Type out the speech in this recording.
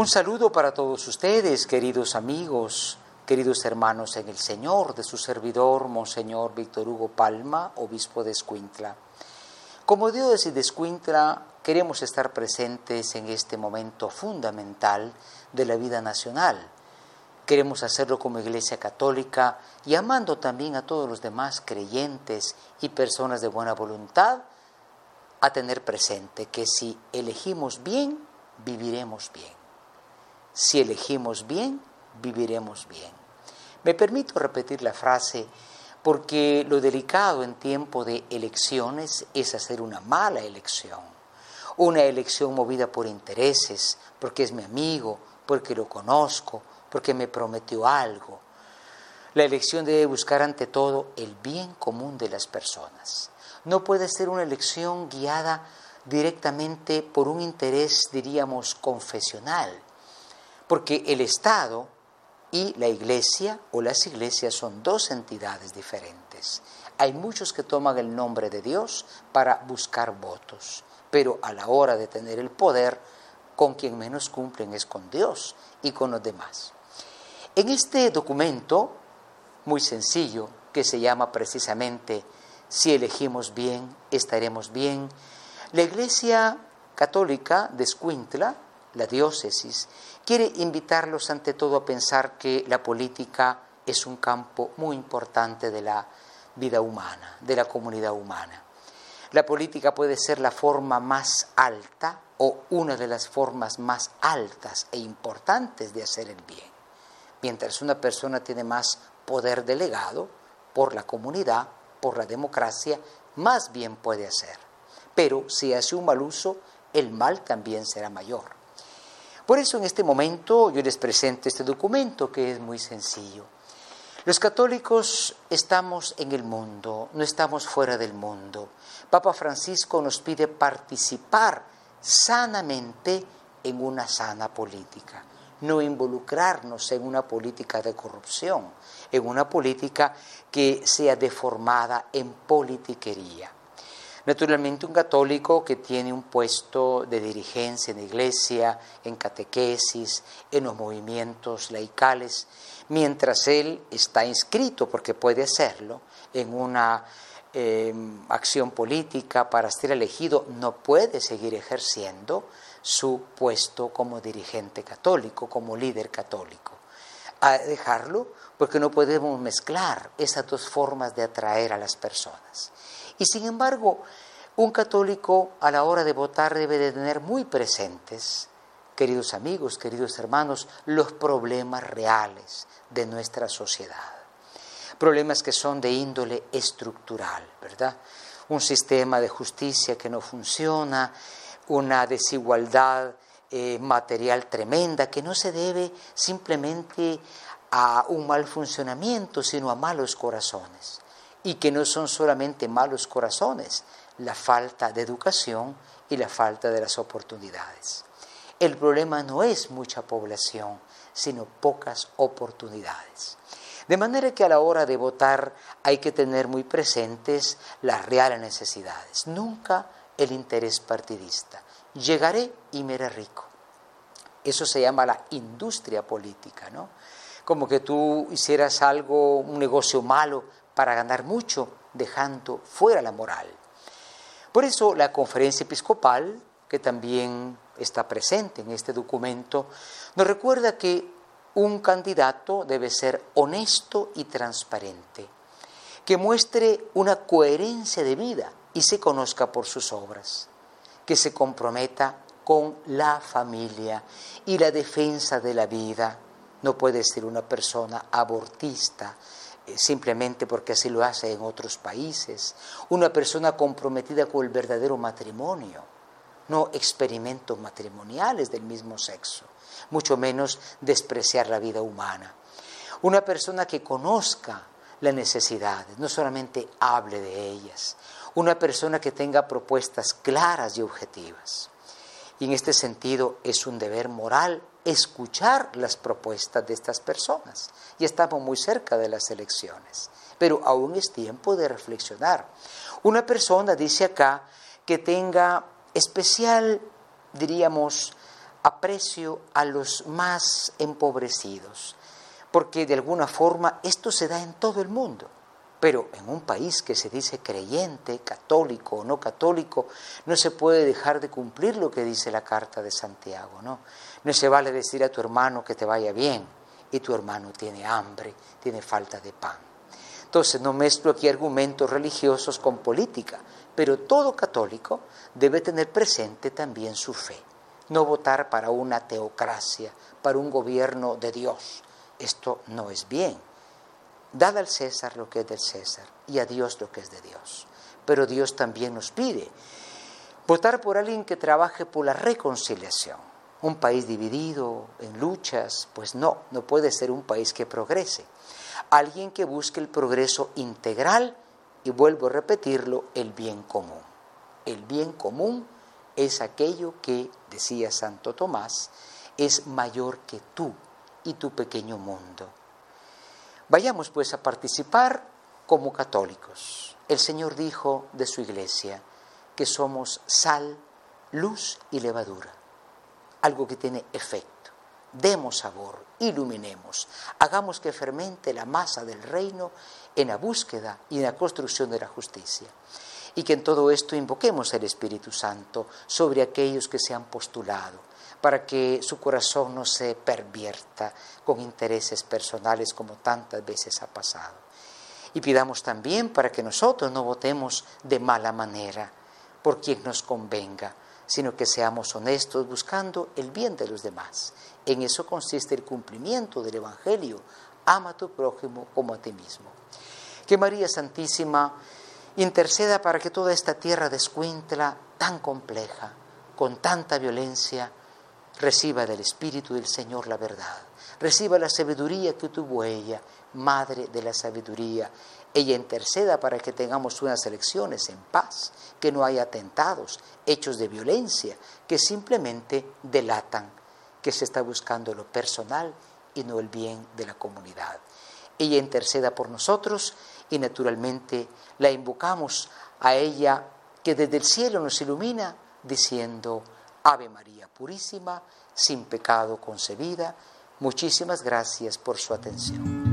Un saludo para todos ustedes, queridos amigos, queridos hermanos en el Señor, de su servidor, Monseñor Víctor Hugo Palma, obispo de Escuintla. Como diócesis de Escuintla, queremos estar presentes en este momento fundamental de la vida nacional. Queremos hacerlo como Iglesia Católica y amando también a todos los demás creyentes y personas de buena voluntad a tener presente que si elegimos bien, viviremos bien. Si elegimos bien, viviremos bien. Me permito repetir la frase porque lo delicado en tiempo de elecciones es hacer una mala elección. Una elección movida por intereses, porque es mi amigo, porque lo conozco, porque me prometió algo. La elección debe buscar ante todo el bien común de las personas. No puede ser una elección guiada directamente por un interés, diríamos, confesional, porque el Estado y la Iglesia o las iglesias son dos entidades diferentes. Hay muchos que toman el nombre de Dios para buscar votos, pero a la hora de tener el poder, con quien menos cumplen es con Dios y con los demás. En este documento, muy sencillo, que se llama precisamente Si elegimos bien, estaremos bien, la Iglesia Católica de la diócesis, quiere invitarlos ante todo a pensar que la política es un campo muy importante de la vida humana, de la comunidad humana. La política puede ser la forma más alta o una de las formas más altas e importantes de hacer el bien. Mientras una persona tiene más poder delegado por la comunidad, por la democracia, más bien puede hacer. Pero si hace un mal uso, el mal también será mayor. Por eso en este momento yo les presento este documento que es muy sencillo. Los católicos estamos en el mundo, no estamos fuera del mundo. Papa Francisco nos pide participar sanamente en una sana política, no involucrarnos en una política de corrupción, en una política que sea deformada en politiquería. Naturalmente un católico que tiene un puesto de dirigencia en la iglesia, en catequesis, en los movimientos laicales, mientras él está inscrito, porque puede hacerlo, en una eh, acción política para ser elegido, no puede seguir ejerciendo su puesto como dirigente católico, como líder católico. A dejarlo porque no podemos mezclar esas dos formas de atraer a las personas. Y sin embargo, un católico a la hora de votar debe de tener muy presentes, queridos amigos, queridos hermanos, los problemas reales de nuestra sociedad. Problemas que son de índole estructural, ¿verdad? Un sistema de justicia que no funciona, una desigualdad material tremenda que no se debe simplemente a un mal funcionamiento, sino a malos corazones y que no son solamente malos corazones, la falta de educación y la falta de las oportunidades. El problema no es mucha población, sino pocas oportunidades. De manera que a la hora de votar hay que tener muy presentes las reales necesidades, nunca el interés partidista. Llegaré y me haré rico. Eso se llama la industria política, ¿no? Como que tú hicieras algo, un negocio malo para ganar mucho, dejando fuera la moral. Por eso la conferencia episcopal, que también está presente en este documento, nos recuerda que un candidato debe ser honesto y transparente, que muestre una coherencia de vida y se conozca por sus obras, que se comprometa con la familia y la defensa de la vida. No puede ser una persona abortista, eh, simplemente porque así lo hace en otros países. Una persona comprometida con el verdadero matrimonio, no experimentos matrimoniales del mismo sexo, mucho menos despreciar la vida humana. Una persona que conozca las necesidades, no solamente hable de ellas. Una persona que tenga propuestas claras y objetivas. Y en este sentido es un deber moral escuchar las propuestas de estas personas. Y estamos muy cerca de las elecciones, pero aún es tiempo de reflexionar. Una persona dice acá que tenga especial, diríamos, aprecio a los más empobrecidos, porque de alguna forma esto se da en todo el mundo. Pero en un país que se dice creyente, católico o no católico, no se puede dejar de cumplir lo que dice la carta de Santiago, ¿no? No se vale decir a tu hermano que te vaya bien y tu hermano tiene hambre, tiene falta de pan. Entonces no mezclo aquí argumentos religiosos con política, pero todo católico debe tener presente también su fe. No votar para una teocracia, para un gobierno de Dios. Esto no es bien. Dad al César lo que es del César y a Dios lo que es de Dios. Pero Dios también nos pide votar por alguien que trabaje por la reconciliación. Un país dividido en luchas, pues no, no puede ser un país que progrese. Alguien que busque el progreso integral y vuelvo a repetirlo, el bien común. El bien común es aquello que, decía Santo Tomás, es mayor que tú y tu pequeño mundo. Vayamos pues a participar como católicos. El Señor dijo de su iglesia que somos sal, luz y levadura, algo que tiene efecto. Demos sabor, iluminemos, hagamos que fermente la masa del reino en la búsqueda y en la construcción de la justicia. Y que en todo esto invoquemos el Espíritu Santo sobre aquellos que se han postulado, para que su corazón no se pervierta con intereses personales como tantas veces ha pasado. Y pidamos también para que nosotros no votemos de mala manera por quien nos convenga, sino que seamos honestos buscando el bien de los demás. En eso consiste el cumplimiento del Evangelio. Ama a tu prójimo como a ti mismo. Que María Santísima interceda para que toda esta tierra de Escuintla, tan compleja, con tanta violencia, reciba del Espíritu del Señor la verdad. Reciba la sabiduría que tuvo ella, Madre de la Sabiduría, ella interceda para que tengamos unas elecciones en paz, que no haya atentados, hechos de violencia, que simplemente delatan que se está buscando lo personal y no el bien de la comunidad. Ella interceda por nosotros y naturalmente la invocamos a ella que desde el cielo nos ilumina diciendo, Ave María Purísima, sin pecado concebida, muchísimas gracias por su atención.